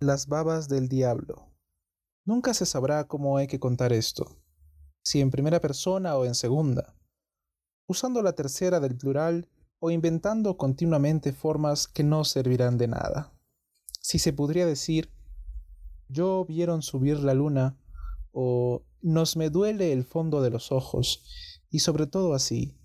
Las babas del diablo. Nunca se sabrá cómo hay que contar esto, si en primera persona o en segunda, usando la tercera del plural o inventando continuamente formas que no servirán de nada. Si se podría decir, yo vieron subir la luna, o nos me duele el fondo de los ojos, y sobre todo así,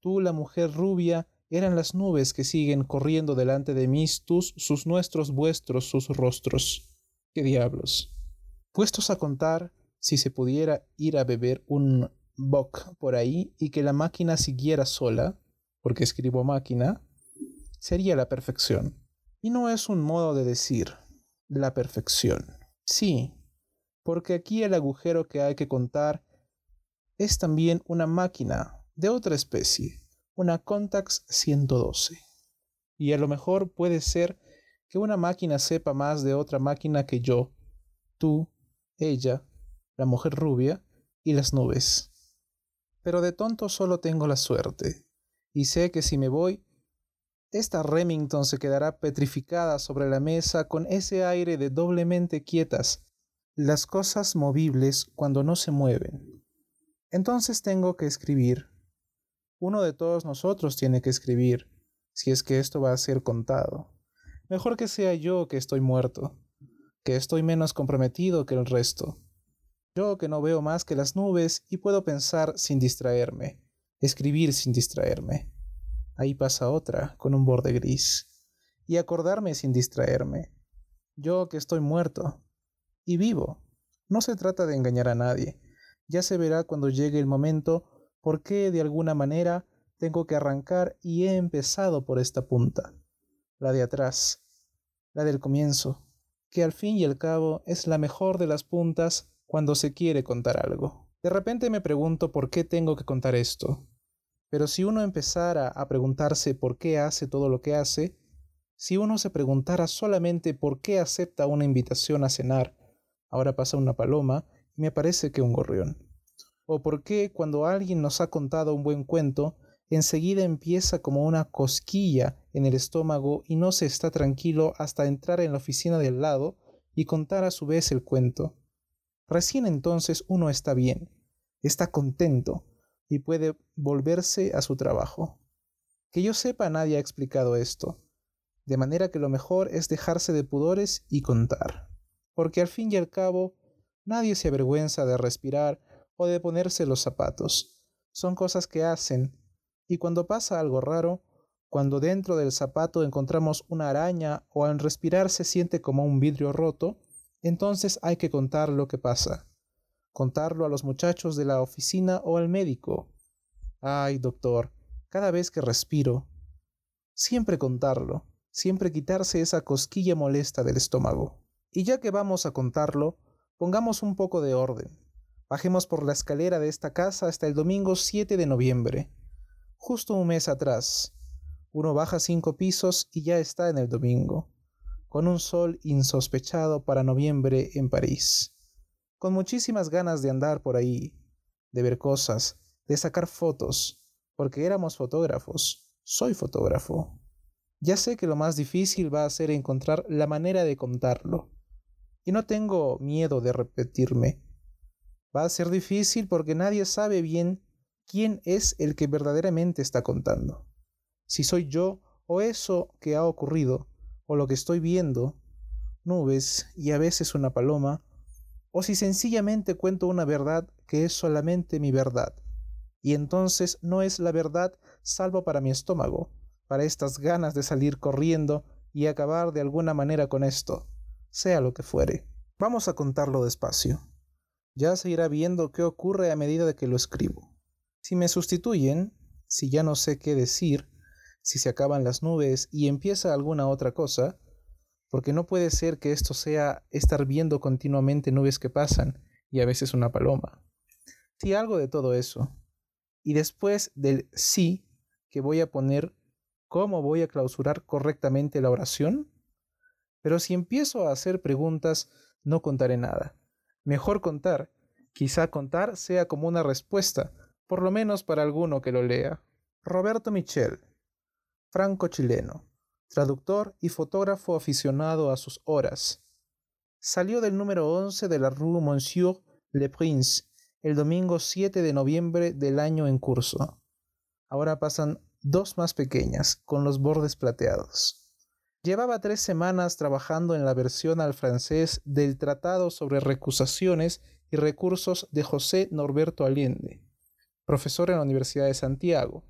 tú la mujer rubia eran las nubes que siguen corriendo delante de mí, tus, sus nuestros, vuestros, sus rostros. ¿Qué diablos? Puestos a contar, si se pudiera ir a beber un bock por ahí y que la máquina siguiera sola, porque escribo máquina, sería la perfección. Y no es un modo de decir la perfección. Sí, porque aquí el agujero que hay que contar es también una máquina de otra especie una Contax 112. Y a lo mejor puede ser que una máquina sepa más de otra máquina que yo, tú, ella, la mujer rubia y las nubes. Pero de tonto solo tengo la suerte, y sé que si me voy, esta Remington se quedará petrificada sobre la mesa con ese aire de doblemente quietas, las cosas movibles cuando no se mueven. Entonces tengo que escribir uno de todos nosotros tiene que escribir, si es que esto va a ser contado. Mejor que sea yo que estoy muerto, que estoy menos comprometido que el resto. Yo que no veo más que las nubes y puedo pensar sin distraerme, escribir sin distraerme. Ahí pasa otra, con un borde gris. Y acordarme sin distraerme. Yo que estoy muerto. Y vivo. No se trata de engañar a nadie. Ya se verá cuando llegue el momento por qué de alguna manera tengo que arrancar y he empezado por esta punta, la de atrás, la del comienzo, que al fin y al cabo es la mejor de las puntas cuando se quiere contar algo. De repente me pregunto por qué tengo que contar esto. Pero si uno empezara a preguntarse por qué hace todo lo que hace, si uno se preguntara solamente por qué acepta una invitación a cenar, ahora pasa una paloma y me parece que un gorrión o por qué cuando alguien nos ha contado un buen cuento, enseguida empieza como una cosquilla en el estómago y no se está tranquilo hasta entrar en la oficina del lado y contar a su vez el cuento. Recién entonces uno está bien, está contento y puede volverse a su trabajo. Que yo sepa nadie ha explicado esto, de manera que lo mejor es dejarse de pudores y contar, porque al fin y al cabo nadie se avergüenza de respirar o de ponerse los zapatos. Son cosas que hacen, y cuando pasa algo raro, cuando dentro del zapato encontramos una araña o al respirar se siente como un vidrio roto, entonces hay que contar lo que pasa. Contarlo a los muchachos de la oficina o al médico. Ay, doctor, cada vez que respiro. Siempre contarlo, siempre quitarse esa cosquilla molesta del estómago. Y ya que vamos a contarlo, pongamos un poco de orden. Bajemos por la escalera de esta casa hasta el domingo 7 de noviembre, justo un mes atrás. Uno baja cinco pisos y ya está en el domingo, con un sol insospechado para noviembre en París, con muchísimas ganas de andar por ahí, de ver cosas, de sacar fotos, porque éramos fotógrafos, soy fotógrafo. Ya sé que lo más difícil va a ser encontrar la manera de contarlo, y no tengo miedo de repetirme Va a ser difícil porque nadie sabe bien quién es el que verdaderamente está contando. Si soy yo o eso que ha ocurrido, o lo que estoy viendo, nubes y a veces una paloma, o si sencillamente cuento una verdad que es solamente mi verdad, y entonces no es la verdad salvo para mi estómago, para estas ganas de salir corriendo y acabar de alguna manera con esto, sea lo que fuere. Vamos a contarlo despacio. Ya se irá viendo qué ocurre a medida de que lo escribo. Si me sustituyen, si ya no sé qué decir, si se acaban las nubes y empieza alguna otra cosa, porque no puede ser que esto sea estar viendo continuamente nubes que pasan y a veces una paloma. Si algo de todo eso. Y después del sí que voy a poner, ¿cómo voy a clausurar correctamente la oración? Pero si empiezo a hacer preguntas, no contaré nada. Mejor contar. Quizá contar sea como una respuesta, por lo menos para alguno que lo lea. Roberto Michel, franco-chileno, traductor y fotógrafo aficionado a sus horas, salió del número 11 de la Rue Monsieur le Prince el domingo 7 de noviembre del año en curso. Ahora pasan dos más pequeñas, con los bordes plateados. Llevaba tres semanas trabajando en la versión al francés del Tratado sobre Recusaciones y Recursos de José Norberto Allende, profesor en la Universidad de Santiago.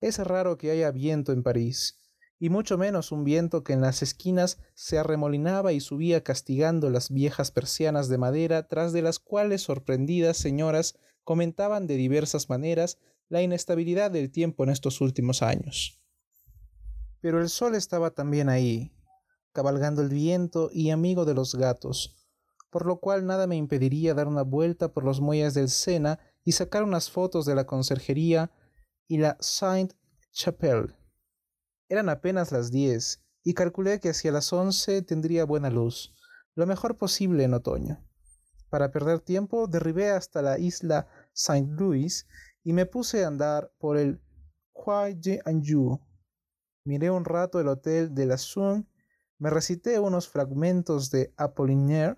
Es raro que haya viento en París, y mucho menos un viento que en las esquinas se arremolinaba y subía castigando las viejas persianas de madera tras de las cuales sorprendidas señoras comentaban de diversas maneras la inestabilidad del tiempo en estos últimos años. Pero el sol estaba también ahí, cabalgando el viento y amigo de los gatos, por lo cual nada me impediría dar una vuelta por los muelles del Sena y sacar unas fotos de la conserjería y la Sainte-Chapelle. Eran apenas las diez, y calculé que hacia las once tendría buena luz, lo mejor posible en otoño. Para perder tiempo, derribé hasta la isla Saint Louis y me puse a andar por el Quai d'Anjou. Miré un rato el hotel de la Sun, me recité unos fragmentos de Apollinaire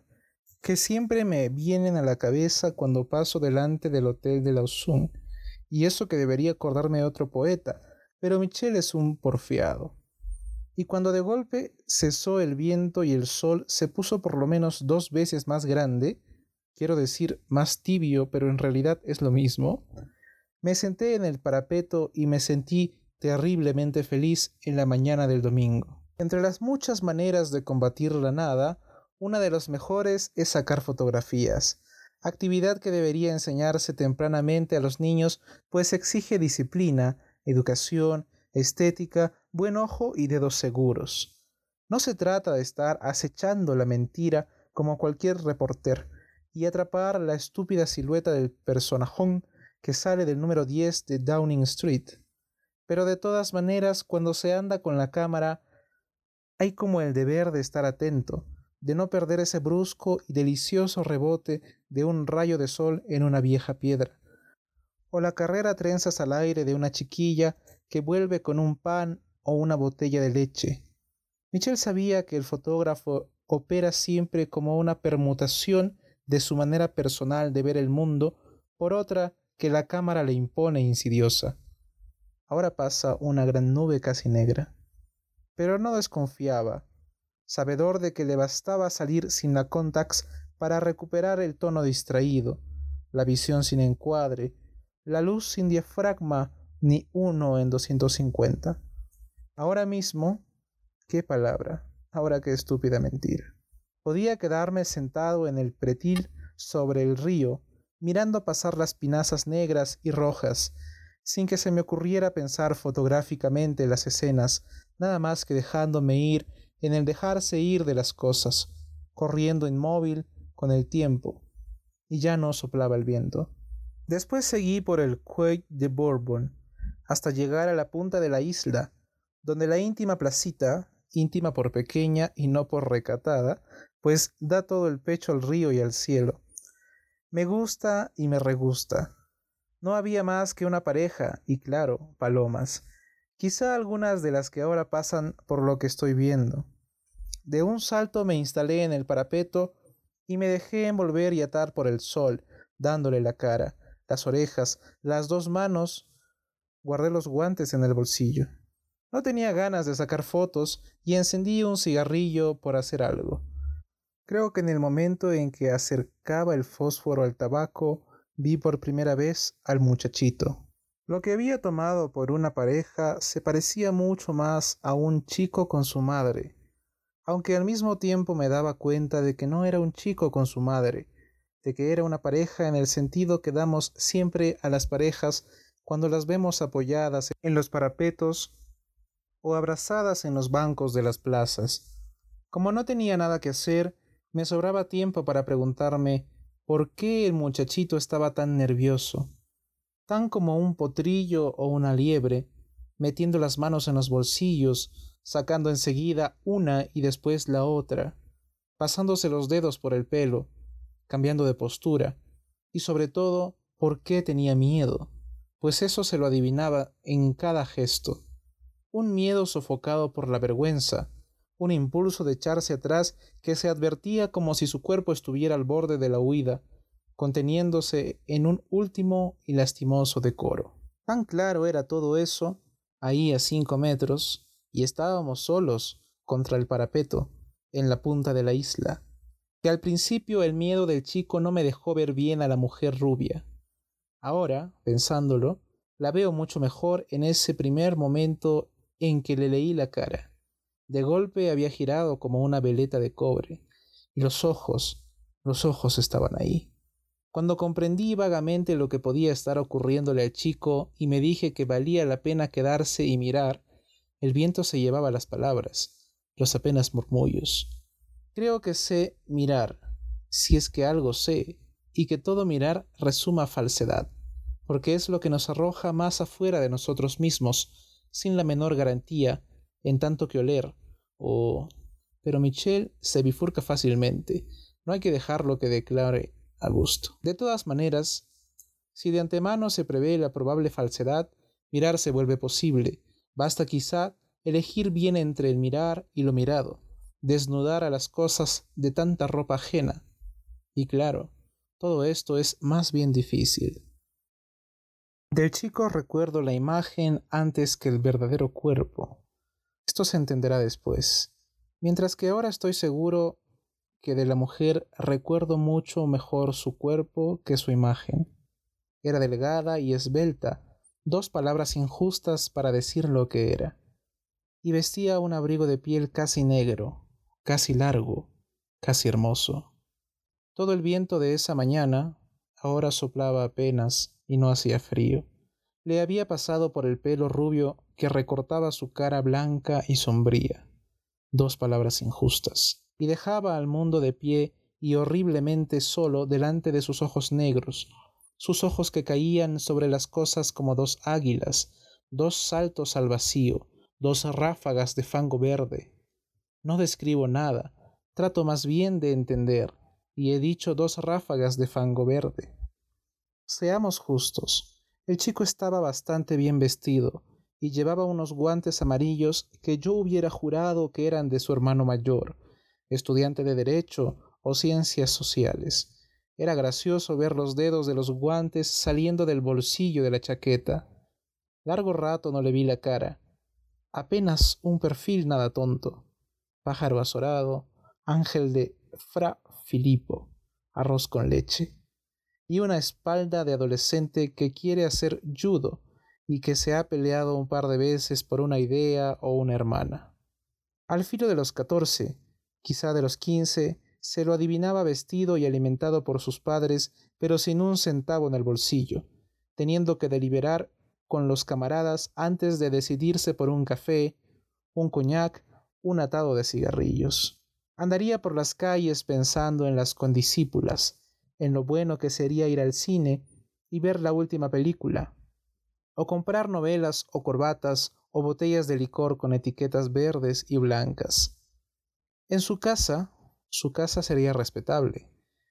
que siempre me vienen a la cabeza cuando paso delante del hotel de la Sun, y eso que debería acordarme de otro poeta, pero Michel es un porfiado. Y cuando de golpe cesó el viento y el sol se puso por lo menos dos veces más grande, quiero decir más tibio, pero en realidad es lo mismo, me senté en el parapeto y me sentí terriblemente feliz en la mañana del domingo. Entre las muchas maneras de combatir la nada, una de las mejores es sacar fotografías, actividad que debería enseñarse tempranamente a los niños, pues exige disciplina, educación, estética, buen ojo y dedos seguros. No se trata de estar acechando la mentira como cualquier reporter y atrapar la estúpida silueta del personajón que sale del número 10 de Downing Street. Pero de todas maneras, cuando se anda con la cámara, hay como el deber de estar atento, de no perder ese brusco y delicioso rebote de un rayo de sol en una vieja piedra, o la carrera trenzas al aire de una chiquilla que vuelve con un pan o una botella de leche. Michel sabía que el fotógrafo opera siempre como una permutación de su manera personal de ver el mundo por otra que la cámara le impone insidiosa. Ahora pasa una gran nube casi negra. Pero no desconfiaba, sabedor de que le bastaba salir sin la contax para recuperar el tono distraído, la visión sin encuadre, la luz sin diafragma ni uno en 250. Ahora mismo, qué palabra, ahora qué estúpida mentira. Podía quedarme sentado en el pretil sobre el río, mirando pasar las pinazas negras y rojas, sin que se me ocurriera pensar fotográficamente las escenas, nada más que dejándome ir en el dejarse ir de las cosas, corriendo inmóvil con el tiempo, y ya no soplaba el viento. Después seguí por el Quai de Bourbon, hasta llegar a la punta de la isla, donde la íntima placita, íntima por pequeña y no por recatada, pues da todo el pecho al río y al cielo, me gusta y me regusta. No había más que una pareja y claro, palomas. Quizá algunas de las que ahora pasan por lo que estoy viendo. De un salto me instalé en el parapeto y me dejé envolver y atar por el sol, dándole la cara, las orejas, las dos manos. Guardé los guantes en el bolsillo. No tenía ganas de sacar fotos y encendí un cigarrillo por hacer algo. Creo que en el momento en que acercaba el fósforo al tabaco, vi por primera vez al muchachito. Lo que había tomado por una pareja se parecía mucho más a un chico con su madre, aunque al mismo tiempo me daba cuenta de que no era un chico con su madre, de que era una pareja en el sentido que damos siempre a las parejas cuando las vemos apoyadas en los parapetos o abrazadas en los bancos de las plazas. Como no tenía nada que hacer, me sobraba tiempo para preguntarme por qué el muchachito estaba tan nervioso, tan como un potrillo o una liebre, metiendo las manos en los bolsillos, sacando enseguida una y después la otra, pasándose los dedos por el pelo, cambiando de postura, y sobre todo, por qué tenía miedo, pues eso se lo adivinaba en cada gesto, un miedo sofocado por la vergüenza, un impulso de echarse atrás que se advertía como si su cuerpo estuviera al borde de la huida, conteniéndose en un último y lastimoso decoro. Tan claro era todo eso, ahí a cinco metros, y estábamos solos contra el parapeto, en la punta de la isla, que al principio el miedo del chico no me dejó ver bien a la mujer rubia. Ahora, pensándolo, la veo mucho mejor en ese primer momento en que le leí la cara. De golpe había girado como una veleta de cobre, y los ojos, los ojos estaban ahí. Cuando comprendí vagamente lo que podía estar ocurriéndole al chico y me dije que valía la pena quedarse y mirar, el viento se llevaba las palabras, los apenas murmullos. Creo que sé mirar, si es que algo sé, y que todo mirar resuma falsedad, porque es lo que nos arroja más afuera de nosotros mismos, sin la menor garantía, en tanto que oler, o... Pero Michel se bifurca fácilmente. No hay que dejarlo que declare a gusto. De todas maneras, si de antemano se prevé la probable falsedad, mirar se vuelve posible. Basta quizá elegir bien entre el mirar y lo mirado, desnudar a las cosas de tanta ropa ajena. Y claro, todo esto es más bien difícil. Del chico recuerdo la imagen antes que el verdadero cuerpo. Esto se entenderá después. Mientras que ahora estoy seguro que de la mujer recuerdo mucho mejor su cuerpo que su imagen. Era delgada y esbelta, dos palabras injustas para decir lo que era. Y vestía un abrigo de piel casi negro, casi largo, casi hermoso. Todo el viento de esa mañana ahora soplaba apenas y no hacía frío. Le había pasado por el pelo rubio que recortaba su cara blanca y sombría. Dos palabras injustas y dejaba al mundo de pie y horriblemente solo delante de sus ojos negros, sus ojos que caían sobre las cosas como dos águilas, dos saltos al vacío, dos ráfagas de fango verde. No describo nada, trato más bien de entender, y he dicho dos ráfagas de fango verde. Seamos justos, el chico estaba bastante bien vestido, y llevaba unos guantes amarillos que yo hubiera jurado que eran de su hermano mayor, estudiante de Derecho o Ciencias Sociales. Era gracioso ver los dedos de los guantes saliendo del bolsillo de la chaqueta. Largo rato no le vi la cara. Apenas un perfil nada tonto. Pájaro azorado, ángel de Fra Filipo, arroz con leche. Y una espalda de adolescente que quiere hacer judo y que se ha peleado un par de veces por una idea o una hermana. Al filo de los catorce, quizá de los quince, se lo adivinaba vestido y alimentado por sus padres, pero sin un centavo en el bolsillo, teniendo que deliberar con los camaradas antes de decidirse por un café, un coñac, un atado de cigarrillos. Andaría por las calles pensando en las condiscípulas, en lo bueno que sería ir al cine y ver la última película, o comprar novelas o corbatas o botellas de licor con etiquetas verdes y blancas. En su casa, su casa sería respetable.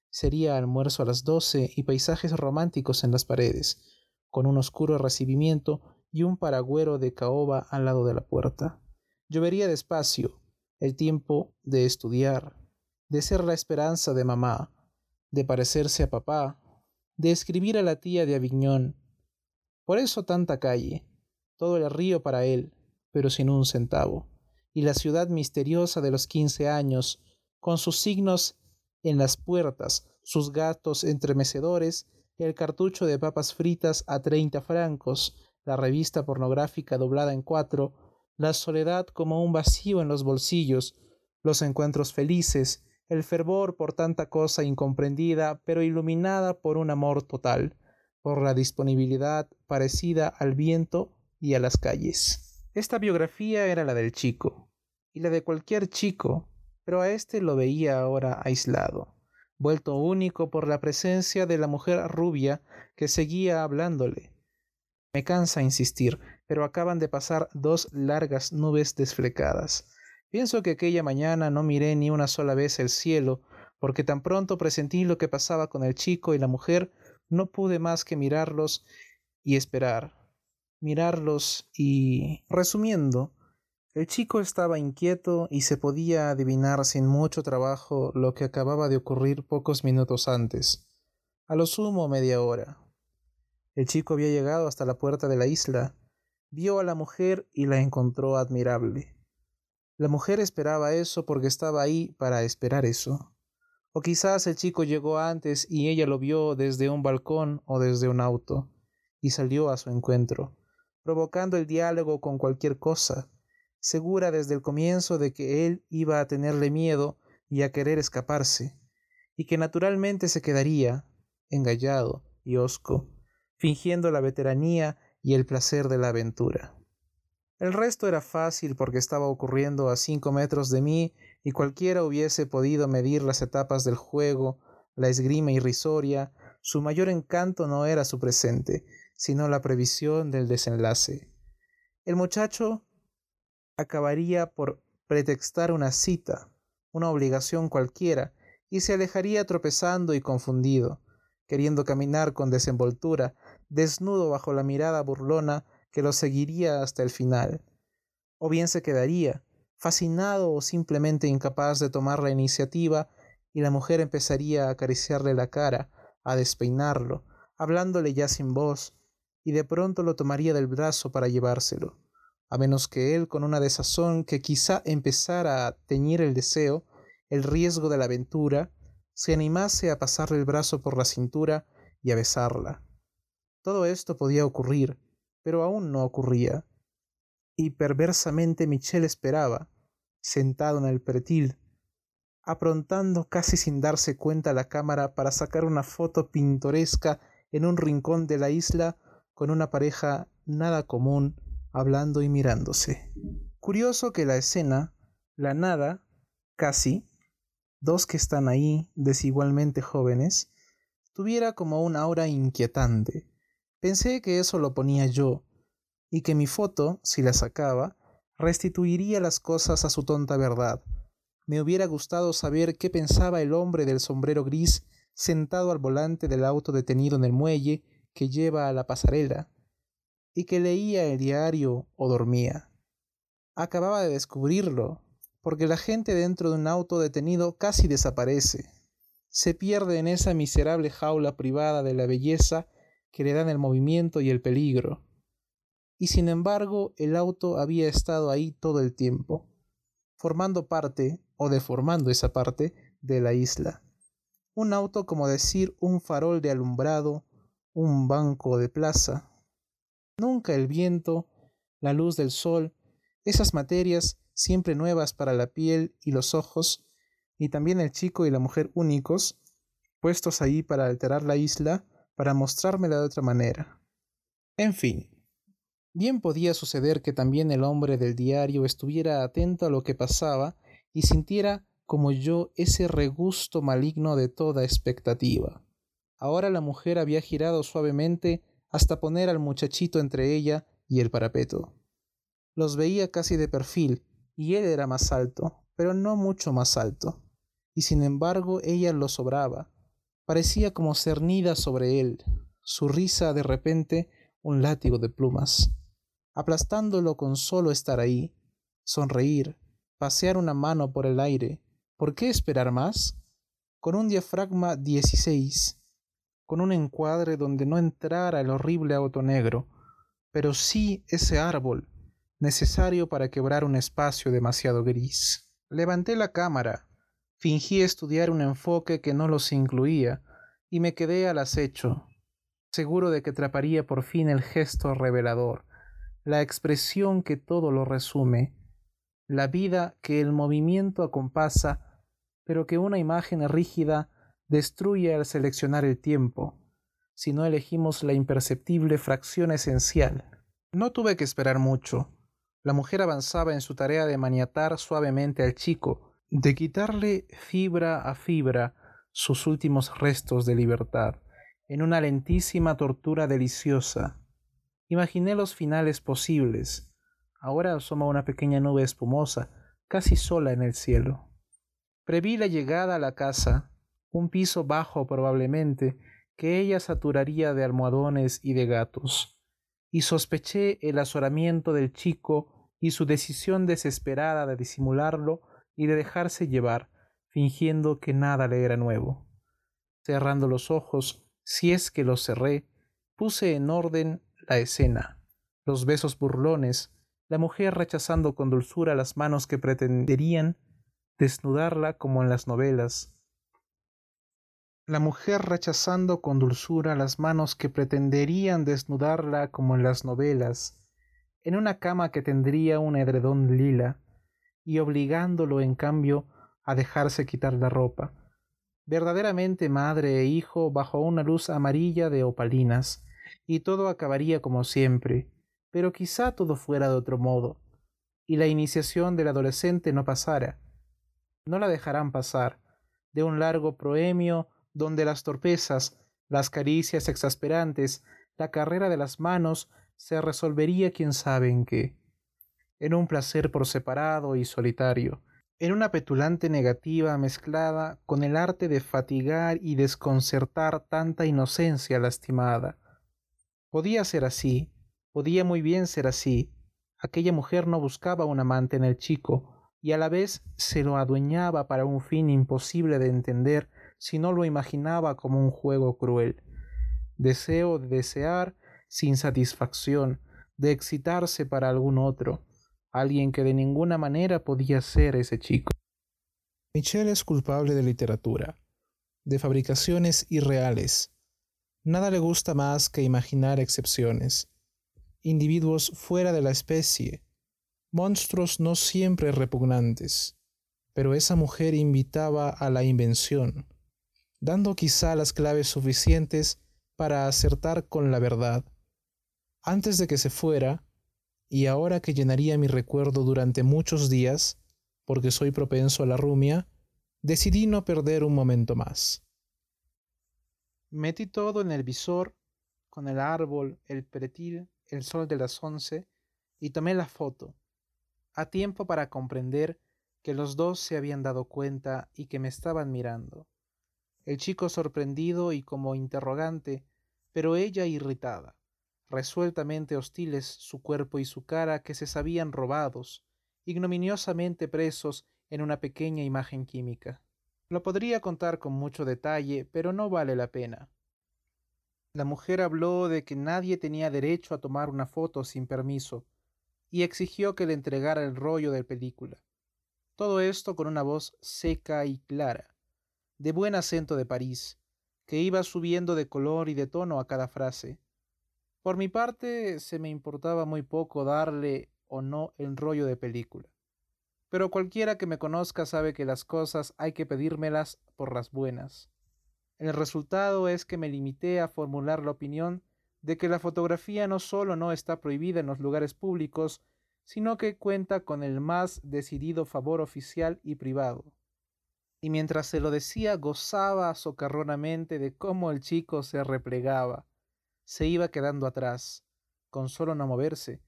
Sería almuerzo a las doce y paisajes románticos en las paredes, con un oscuro recibimiento y un paragüero de caoba al lado de la puerta. Llovería despacio, el tiempo de estudiar, de ser la esperanza de mamá, de parecerse a papá, de escribir a la tía de Aviñón. Por eso tanta calle, todo el río para él, pero sin un centavo y la ciudad misteriosa de los quince años, con sus signos en las puertas, sus gatos entremecedores, el cartucho de papas fritas a treinta francos, la revista pornográfica doblada en cuatro, la soledad como un vacío en los bolsillos, los encuentros felices, el fervor por tanta cosa incomprendida, pero iluminada por un amor total, por la disponibilidad parecida al viento y a las calles. Esta biografía era la del chico, y la de cualquier chico, pero a éste lo veía ahora aislado, vuelto único por la presencia de la mujer rubia que seguía hablándole. Me cansa insistir, pero acaban de pasar dos largas nubes desflecadas. Pienso que aquella mañana no miré ni una sola vez el cielo, porque tan pronto presentí lo que pasaba con el chico y la mujer, no pude más que mirarlos y esperar, mirarlos y... Resumiendo, El chico estaba inquieto y se podía adivinar sin mucho trabajo lo que acababa de ocurrir pocos minutos antes, a lo sumo media hora. El chico había llegado hasta la puerta de la isla, vio a la mujer y la encontró admirable. La mujer esperaba eso porque estaba ahí para esperar eso. O quizás el chico llegó antes y ella lo vio desde un balcón o desde un auto, y salió a su encuentro, provocando el diálogo con cualquier cosa, segura desde el comienzo de que él iba a tenerle miedo y a querer escaparse, y que naturalmente se quedaría, engallado y hosco, fingiendo la veteranía y el placer de la aventura. El resto era fácil porque estaba ocurriendo a cinco metros de mí y cualquiera hubiese podido medir las etapas del juego, la esgrima irrisoria, su mayor encanto no era su presente, sino la previsión del desenlace. El muchacho acabaría por pretextar una cita, una obligación cualquiera, y se alejaría tropezando y confundido, queriendo caminar con desenvoltura, desnudo bajo la mirada burlona que lo seguiría hasta el final. O bien se quedaría, fascinado o simplemente incapaz de tomar la iniciativa, y la mujer empezaría a acariciarle la cara, a despeinarlo, hablándole ya sin voz, y de pronto lo tomaría del brazo para llevárselo a menos que él, con una desazón que quizá empezara a teñir el deseo, el riesgo de la aventura, se animase a pasarle el brazo por la cintura y a besarla. Todo esto podía ocurrir, pero aún no ocurría. Y perversamente Michel esperaba, sentado en el pretil, aprontando casi sin darse cuenta la cámara para sacar una foto pintoresca en un rincón de la isla con una pareja nada común hablando y mirándose. Curioso que la escena, la nada, casi, dos que están ahí desigualmente jóvenes, tuviera como un aura inquietante. Pensé que eso lo ponía yo, y que mi foto, si la sacaba, restituiría las cosas a su tonta verdad. Me hubiera gustado saber qué pensaba el hombre del sombrero gris sentado al volante del auto detenido en el muelle que lleva a la pasarela, y que leía el diario o dormía. Acababa de descubrirlo, porque la gente dentro de un auto detenido casi desaparece. Se pierde en esa miserable jaula privada de la belleza que le dan el movimiento y el peligro. Y sin embargo el auto había estado ahí todo el tiempo, formando parte, o deformando esa parte, de la isla. Un auto como decir un farol de alumbrado, un banco de plaza, Nunca el viento, la luz del sol, esas materias siempre nuevas para la piel y los ojos, y también el chico y la mujer únicos, puestos ahí para alterar la isla, para mostrármela de otra manera. En fin, bien podía suceder que también el hombre del diario estuviera atento a lo que pasaba y sintiera como yo ese regusto maligno de toda expectativa. Ahora la mujer había girado suavemente hasta poner al muchachito entre ella y el parapeto. Los veía casi de perfil, y él era más alto, pero no mucho más alto. Y sin embargo ella lo sobraba. Parecía como cernida sobre él, su risa de repente un látigo de plumas, aplastándolo con solo estar ahí, sonreír, pasear una mano por el aire. ¿Por qué esperar más? Con un diafragma 16 con un encuadre donde no entrara el horrible auto negro, pero sí ese árbol, necesario para quebrar un espacio demasiado gris. Levanté la cámara, fingí estudiar un enfoque que no los incluía, y me quedé al acecho, seguro de que atraparía por fin el gesto revelador, la expresión que todo lo resume, la vida que el movimiento acompasa, pero que una imagen rígida destruye al seleccionar el tiempo, si no elegimos la imperceptible fracción esencial. No tuve que esperar mucho. La mujer avanzaba en su tarea de maniatar suavemente al chico, de quitarle fibra a fibra sus últimos restos de libertad, en una lentísima tortura deliciosa. Imaginé los finales posibles. Ahora asoma una pequeña nube espumosa, casi sola en el cielo. Preví la llegada a la casa, un piso bajo probablemente, que ella saturaría de almohadones y de gatos, y sospeché el azoramiento del chico y su decisión desesperada de disimularlo y de dejarse llevar, fingiendo que nada le era nuevo. Cerrando los ojos, si es que los cerré, puse en orden la escena, los besos burlones, la mujer rechazando con dulzura las manos que pretenderían desnudarla como en las novelas, la mujer rechazando con dulzura las manos que pretenderían desnudarla como en las novelas, en una cama que tendría un edredón lila, y obligándolo en cambio a dejarse quitar la ropa, verdaderamente madre e hijo bajo una luz amarilla de opalinas, y todo acabaría como siempre, pero quizá todo fuera de otro modo, y la iniciación del adolescente no pasara. No la dejarán pasar, de un largo proemio donde las torpezas, las caricias exasperantes, la carrera de las manos se resolvería quién sabe en qué, en un placer por separado y solitario, en una petulante negativa mezclada con el arte de fatigar y desconcertar tanta inocencia lastimada. Podía ser así, podía muy bien ser así. Aquella mujer no buscaba un amante en el chico, y a la vez se lo adueñaba para un fin imposible de entender si no lo imaginaba como un juego cruel. Deseo de desear sin satisfacción, de excitarse para algún otro, alguien que de ninguna manera podía ser ese chico. Michelle es culpable de literatura, de fabricaciones irreales. Nada le gusta más que imaginar excepciones, individuos fuera de la especie, monstruos no siempre repugnantes. Pero esa mujer invitaba a la invención, dando quizá las claves suficientes para acertar con la verdad. Antes de que se fuera, y ahora que llenaría mi recuerdo durante muchos días, porque soy propenso a la rumia, decidí no perder un momento más. Metí todo en el visor, con el árbol, el pretil, el sol de las once, y tomé la foto, a tiempo para comprender que los dos se habían dado cuenta y que me estaban mirando el chico sorprendido y como interrogante, pero ella irritada, resueltamente hostiles su cuerpo y su cara que se sabían robados, ignominiosamente presos en una pequeña imagen química. Lo podría contar con mucho detalle, pero no vale la pena. La mujer habló de que nadie tenía derecho a tomar una foto sin permiso, y exigió que le entregara el rollo de película. Todo esto con una voz seca y clara, de buen acento de París, que iba subiendo de color y de tono a cada frase. Por mi parte, se me importaba muy poco darle o no el rollo de película. Pero cualquiera que me conozca sabe que las cosas hay que pedírmelas por las buenas. El resultado es que me limité a formular la opinión de que la fotografía no solo no está prohibida en los lugares públicos, sino que cuenta con el más decidido favor oficial y privado y mientras se lo decía gozaba socarronamente de cómo el chico se replegaba, se iba quedando atrás, con solo no moverse,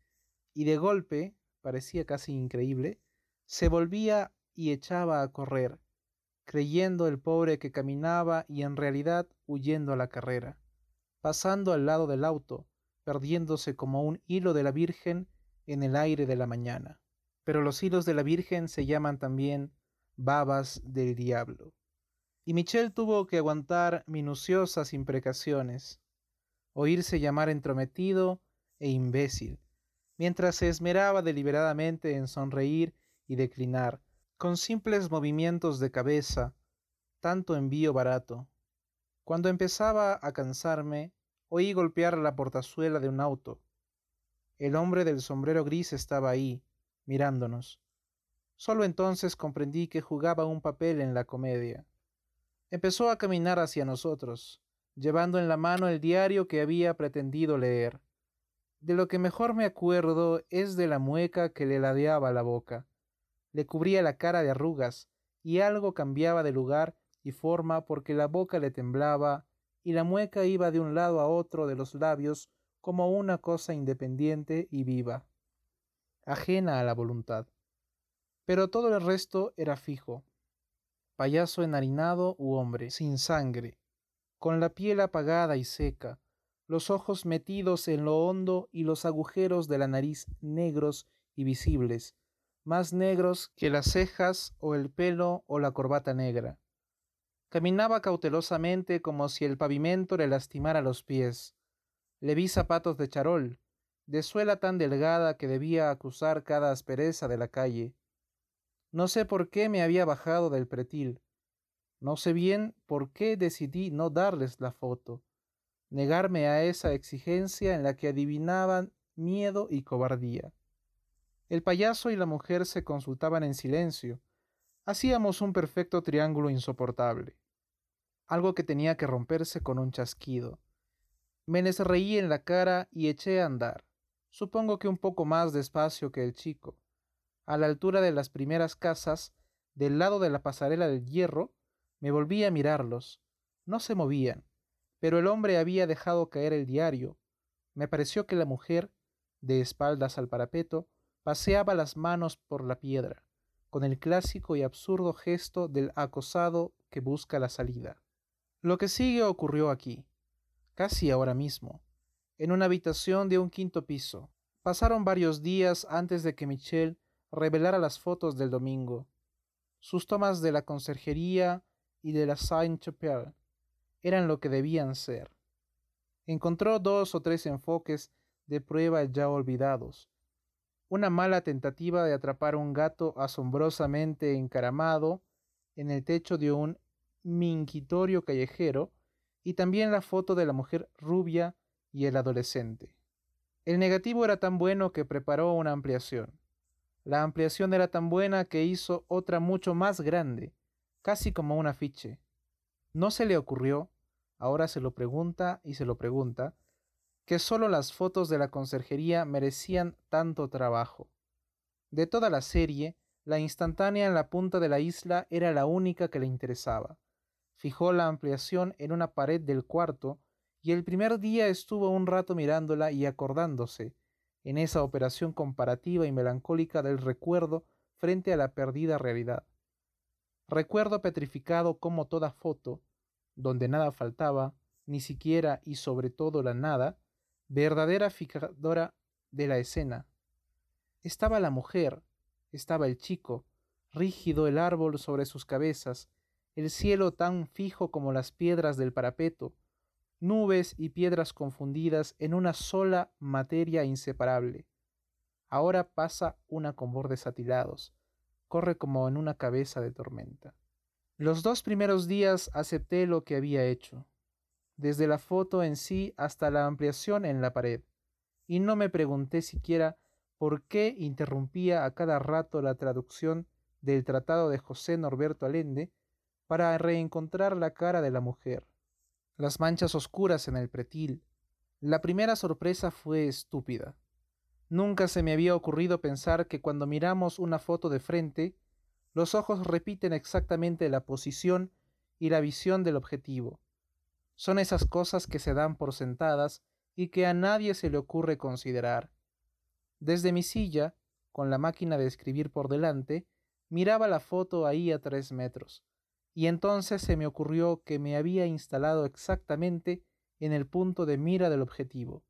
y de golpe, parecía casi increíble, se volvía y echaba a correr, creyendo el pobre que caminaba y en realidad huyendo a la carrera, pasando al lado del auto, perdiéndose como un hilo de la Virgen en el aire de la mañana. Pero los hilos de la Virgen se llaman también babas del diablo. Y Michelle tuvo que aguantar minuciosas imprecaciones, oírse llamar entrometido e imbécil, mientras se esmeraba deliberadamente en sonreír y declinar, con simples movimientos de cabeza, tanto envío barato. Cuando empezaba a cansarme, oí golpear la portazuela de un auto. El hombre del sombrero gris estaba ahí, mirándonos. Solo entonces comprendí que jugaba un papel en la comedia. Empezó a caminar hacia nosotros, llevando en la mano el diario que había pretendido leer. De lo que mejor me acuerdo es de la mueca que le ladeaba la boca. Le cubría la cara de arrugas, y algo cambiaba de lugar y forma porque la boca le temblaba y la mueca iba de un lado a otro de los labios como una cosa independiente y viva, ajena a la voluntad pero todo el resto era fijo. Payaso enharinado u hombre, sin sangre, con la piel apagada y seca, los ojos metidos en lo hondo y los agujeros de la nariz negros y visibles, más negros que las cejas o el pelo o la corbata negra. Caminaba cautelosamente como si el pavimento le lastimara los pies. Le vi zapatos de charol, de suela tan delgada que debía acusar cada aspereza de la calle. No sé por qué me había bajado del pretil. No sé bien por qué decidí no darles la foto, negarme a esa exigencia en la que adivinaban miedo y cobardía. El payaso y la mujer se consultaban en silencio. Hacíamos un perfecto triángulo insoportable, algo que tenía que romperse con un chasquido. Me les reí en la cara y eché a andar, supongo que un poco más despacio que el chico. A la altura de las primeras casas, del lado de la pasarela del hierro, me volví a mirarlos. No se movían, pero el hombre había dejado caer el diario. Me pareció que la mujer, de espaldas al parapeto, paseaba las manos por la piedra, con el clásico y absurdo gesto del acosado que busca la salida. Lo que sigue ocurrió aquí, casi ahora mismo, en una habitación de un quinto piso. Pasaron varios días antes de que Michel revelara las fotos del domingo. Sus tomas de la conserjería y de la Saint-Chapelle eran lo que debían ser. Encontró dos o tres enfoques de prueba ya olvidados. Una mala tentativa de atrapar un gato asombrosamente encaramado en el techo de un minquitorio callejero y también la foto de la mujer rubia y el adolescente. El negativo era tan bueno que preparó una ampliación. La ampliación era tan buena que hizo otra mucho más grande, casi como un afiche. No se le ocurrió, ahora se lo pregunta y se lo pregunta, que solo las fotos de la conserjería merecían tanto trabajo. De toda la serie, la instantánea en la punta de la isla era la única que le interesaba. Fijó la ampliación en una pared del cuarto y el primer día estuvo un rato mirándola y acordándose, en esa operación comparativa y melancólica del recuerdo frente a la perdida realidad. Recuerdo petrificado como toda foto, donde nada faltaba, ni siquiera y sobre todo la nada, verdadera fijadora de la escena. Estaba la mujer, estaba el chico, rígido el árbol sobre sus cabezas, el cielo tan fijo como las piedras del parapeto, nubes y piedras confundidas en una sola materia inseparable. Ahora pasa una con bordes atilados, corre como en una cabeza de tormenta. Los dos primeros días acepté lo que había hecho, desde la foto en sí hasta la ampliación en la pared, y no me pregunté siquiera por qué interrumpía a cada rato la traducción del tratado de José Norberto Allende para reencontrar la cara de la mujer las manchas oscuras en el pretil. La primera sorpresa fue estúpida. Nunca se me había ocurrido pensar que cuando miramos una foto de frente, los ojos repiten exactamente la posición y la visión del objetivo. Son esas cosas que se dan por sentadas y que a nadie se le ocurre considerar. Desde mi silla, con la máquina de escribir por delante, miraba la foto ahí a tres metros y entonces se me ocurrió que me había instalado exactamente en el punto de mira del objetivo.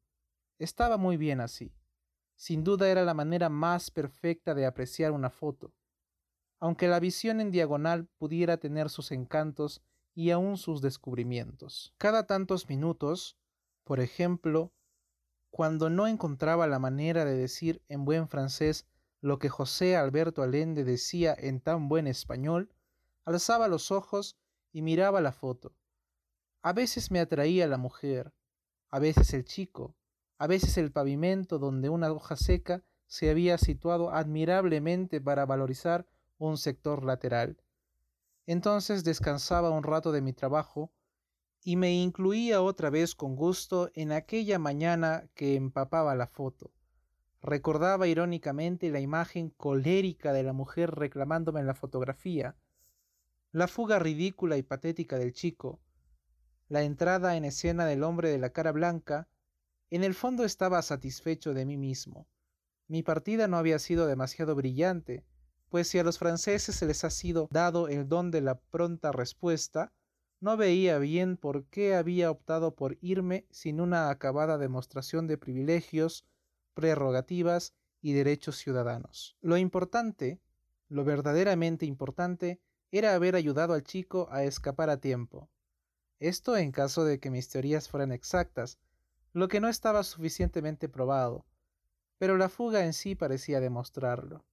Estaba muy bien así. Sin duda era la manera más perfecta de apreciar una foto. Aunque la visión en diagonal pudiera tener sus encantos y aún sus descubrimientos. Cada tantos minutos, por ejemplo, cuando no encontraba la manera de decir en buen francés lo que José Alberto Allende decía en tan buen español, alzaba los ojos y miraba la foto. A veces me atraía la mujer, a veces el chico, a veces el pavimento donde una hoja seca se había situado admirablemente para valorizar un sector lateral. Entonces descansaba un rato de mi trabajo y me incluía otra vez con gusto en aquella mañana que empapaba la foto. Recordaba irónicamente la imagen colérica de la mujer reclamándome en la fotografía, la fuga ridícula y patética del chico, la entrada en escena del hombre de la cara blanca, en el fondo estaba satisfecho de mí mismo. Mi partida no había sido demasiado brillante, pues si a los franceses se les ha sido dado el don de la pronta respuesta, no veía bien por qué había optado por irme sin una acabada demostración de privilegios, prerrogativas y derechos ciudadanos. Lo importante, lo verdaderamente importante, era haber ayudado al chico a escapar a tiempo. Esto en caso de que mis teorías fueran exactas, lo que no estaba suficientemente probado, pero la fuga en sí parecía demostrarlo.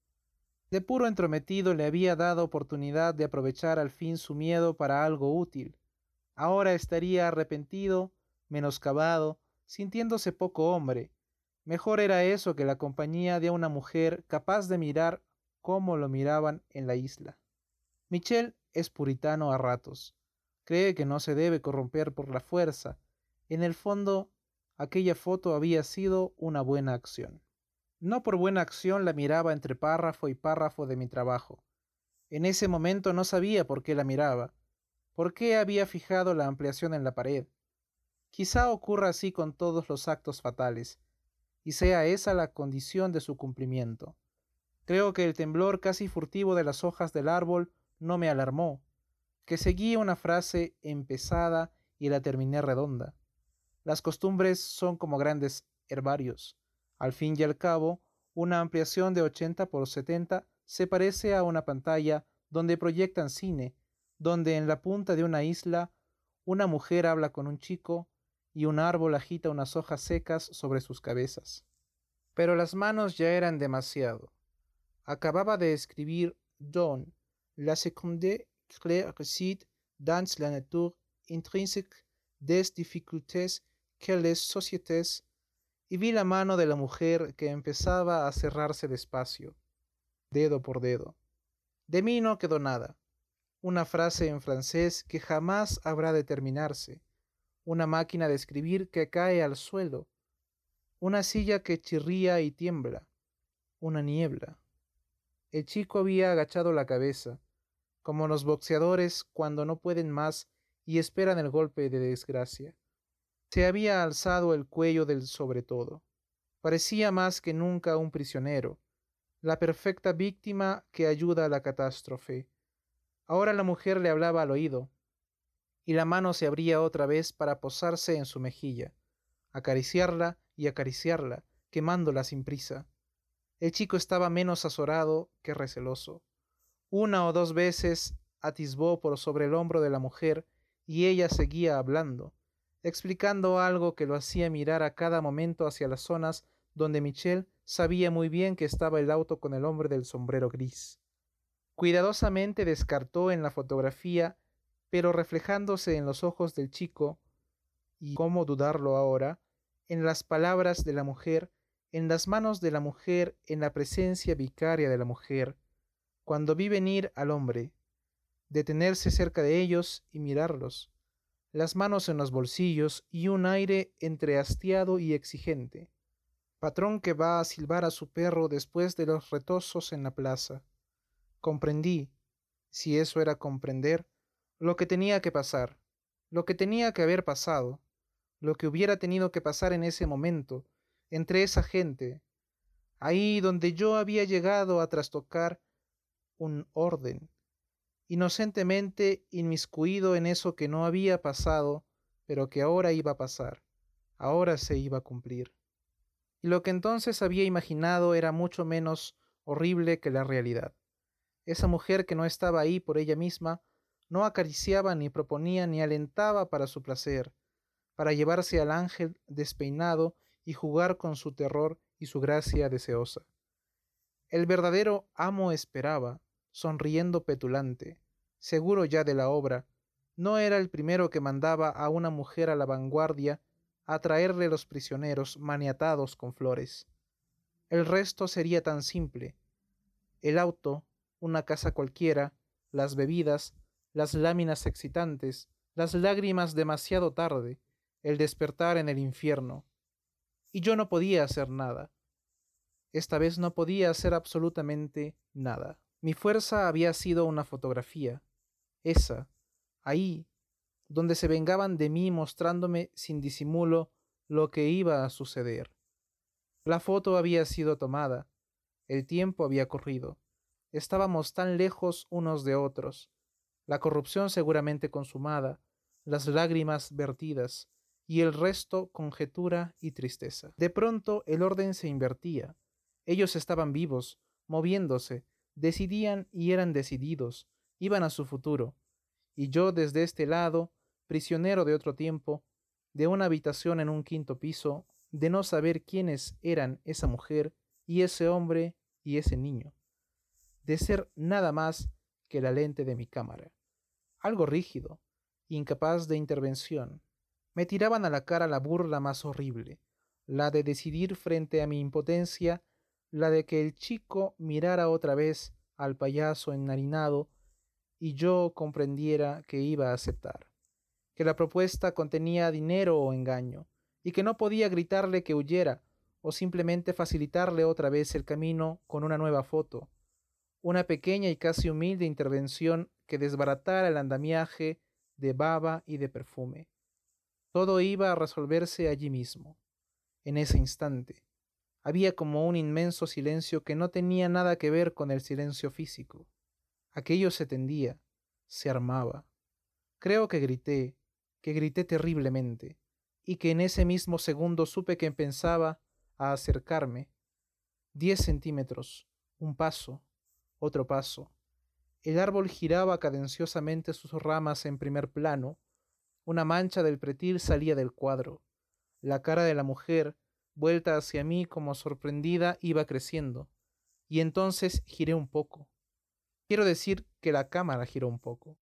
De puro entrometido le había dado oportunidad de aprovechar al fin su miedo para algo útil. Ahora estaría arrepentido, menoscabado, sintiéndose poco hombre. Mejor era eso que la compañía de una mujer capaz de mirar como lo miraban en la isla. Michel es puritano a ratos. Cree que no se debe corromper por la fuerza. En el fondo, aquella foto había sido una buena acción. No por buena acción la miraba entre párrafo y párrafo de mi trabajo. En ese momento no sabía por qué la miraba, por qué había fijado la ampliación en la pared. Quizá ocurra así con todos los actos fatales, y sea esa la condición de su cumplimiento. Creo que el temblor casi furtivo de las hojas del árbol no me alarmó, que seguí una frase empezada y la terminé redonda. Las costumbres son como grandes herbarios. Al fin y al cabo, una ampliación de 80 por 70 se parece a una pantalla donde proyectan cine, donde en la punta de una isla una mujer habla con un chico y un árbol agita unas hojas secas sobre sus cabezas. Pero las manos ya eran demasiado. Acababa de escribir Don, la seconde claire réside dans la nature intrinsèque des difficultés que les sociétés y vi la mano de la mujer que empezaba a cerrarse despacio, dedo por dedo. De mí no quedó nada. Una frase en francés que jamás habrá de terminarse, una máquina de escribir que cae al suelo, una silla que chirría y tiembla, una niebla. El chico había agachado la cabeza, como los boxeadores cuando no pueden más y esperan el golpe de desgracia. Se había alzado el cuello del sobre todo. Parecía más que nunca un prisionero, la perfecta víctima que ayuda a la catástrofe. Ahora la mujer le hablaba al oído, y la mano se abría otra vez para posarse en su mejilla, acariciarla y acariciarla, quemándola sin prisa. El chico estaba menos azorado que receloso. Una o dos veces atisbó por sobre el hombro de la mujer y ella seguía hablando, explicando algo que lo hacía mirar a cada momento hacia las zonas donde Michel sabía muy bien que estaba el auto con el hombre del sombrero gris. Cuidadosamente descartó en la fotografía, pero reflejándose en los ojos del chico, y cómo dudarlo ahora, en las palabras de la mujer, en las manos de la mujer, en la presencia vicaria de la mujer, cuando vi venir al hombre, detenerse cerca de ellos y mirarlos, las manos en los bolsillos y un aire entre hastiado y exigente. Patrón que va a silbar a su perro después de los retosos en la plaza. Comprendí, si eso era comprender, lo que tenía que pasar, lo que tenía que haber pasado, lo que hubiera tenido que pasar en ese momento, entre esa gente, ahí donde yo había llegado a trastocar un orden, inocentemente inmiscuido en eso que no había pasado, pero que ahora iba a pasar, ahora se iba a cumplir. Y lo que entonces había imaginado era mucho menos horrible que la realidad. Esa mujer que no estaba ahí por ella misma, no acariciaba ni proponía ni alentaba para su placer, para llevarse al ángel despeinado y jugar con su terror y su gracia deseosa. El verdadero amo esperaba, sonriendo petulante, seguro ya de la obra, no era el primero que mandaba a una mujer a la vanguardia a traerle los prisioneros maniatados con flores. El resto sería tan simple. El auto, una casa cualquiera, las bebidas, las láminas excitantes, las lágrimas demasiado tarde, el despertar en el infierno. Y yo no podía hacer nada. Esta vez no podía hacer absolutamente nada. Mi fuerza había sido una fotografía, esa, ahí, donde se vengaban de mí mostrándome sin disimulo lo que iba a suceder. La foto había sido tomada, el tiempo había corrido, estábamos tan lejos unos de otros, la corrupción seguramente consumada, las lágrimas vertidas, y el resto conjetura y tristeza. De pronto el orden se invertía, Ellos estaban vivos, moviéndose, decidían y eran decididos, iban a su futuro. Y yo desde este lado, prisionero de otro tiempo, de una habitación en un quinto piso, de no saber quiénes eran esa mujer y ese hombre y ese niño, de ser nada más que la lente de mi cámara, algo rígido, incapaz de intervención. Me tiraban a la cara la burla más horrible, la de decidir frente a mi impotencia, la de que el chico mirara otra vez al payaso enharinado y yo comprendiera que iba a aceptar, que la propuesta contenía dinero o engaño, y que no podía gritarle que huyera o simplemente facilitarle otra vez el camino con una nueva foto, una pequeña y casi humilde intervención que desbaratara el andamiaje de baba y de perfume. Todo iba a resolverse allí mismo, en ese instante. Había como un inmenso silencio que no tenía nada que ver con el silencio físico. Aquello se tendía, se armaba. Creo que grité, que grité terriblemente, y que en ese mismo segundo supe que pensaba a acercarme. Diez centímetros, un paso, otro paso. El árbol giraba cadenciosamente sus ramas en primer plano. Una mancha del pretil salía del cuadro. La cara de la mujer, vuelta hacia mí como sorprendida, iba creciendo. Y entonces giré un poco. Quiero decir que la cámara giró un poco.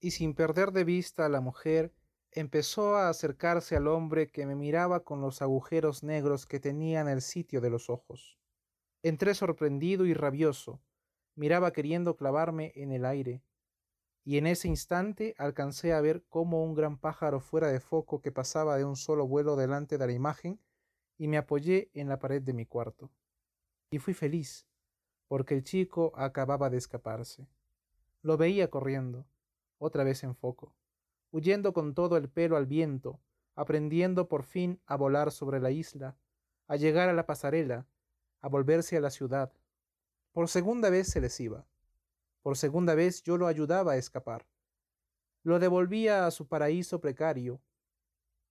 Y sin perder de vista a la mujer, empezó a acercarse al hombre que me miraba con los agujeros negros que tenía en el sitio de los ojos. Entré sorprendido y rabioso, miraba queriendo clavarme en el aire, y en ese instante alcancé a ver como un gran pájaro fuera de foco que pasaba de un solo vuelo delante de la imagen, y me apoyé en la pared de mi cuarto. Y fui feliz, porque el chico acababa de escaparse. Lo veía corriendo, otra vez en foco huyendo con todo el pelo al viento, aprendiendo por fin a volar sobre la isla, a llegar a la pasarela, a volverse a la ciudad. Por segunda vez se les iba. Por segunda vez yo lo ayudaba a escapar. Lo devolvía a su paraíso precario.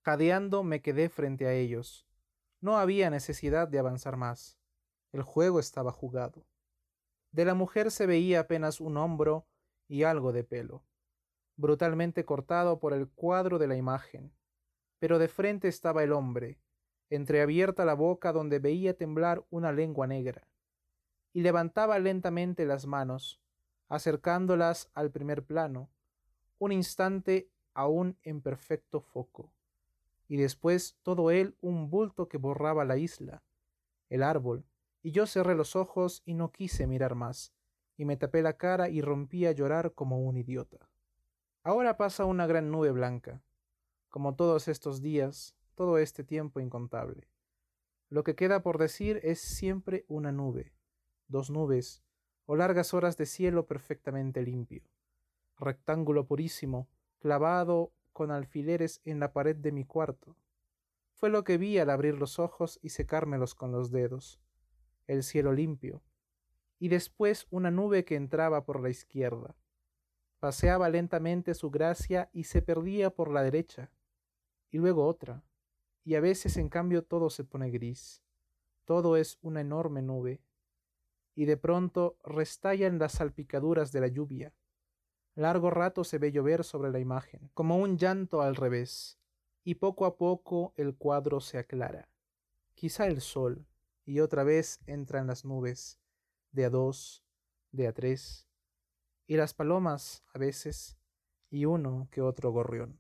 Jadeando me quedé frente a ellos. No había necesidad de avanzar más. El juego estaba jugado. De la mujer se veía apenas un hombro y algo de pelo brutalmente cortado por el cuadro de la imagen. Pero de frente estaba el hombre, entreabierta la boca donde veía temblar una lengua negra, y levantaba lentamente las manos, acercándolas al primer plano, un instante aún en perfecto foco, y después todo él un bulto que borraba la isla, el árbol, y yo cerré los ojos y no quise mirar más, y me tapé la cara y rompí a llorar como un idiota. Ahora pasa una gran nube blanca, como todos estos días, todo este tiempo incontable. Lo que queda por decir es siempre una nube, dos nubes, o largas horas de cielo perfectamente limpio, rectángulo purísimo, clavado con alfileres en la pared de mi cuarto. Fue lo que vi al abrir los ojos y secármelos con los dedos, el cielo limpio, y después una nube que entraba por la izquierda, paseaba lentamente su gracia y se perdía por la derecha, y luego otra, y a veces en cambio todo se pone gris, todo es una enorme nube, y de pronto restallan las salpicaduras de la lluvia. Largo rato se ve llover sobre la imagen, como un llanto al revés, y poco a poco el cuadro se aclara. Quizá el sol, y otra vez entran las nubes, de a dos, de a tres, y las palomas a veces, y uno que otro gorrión.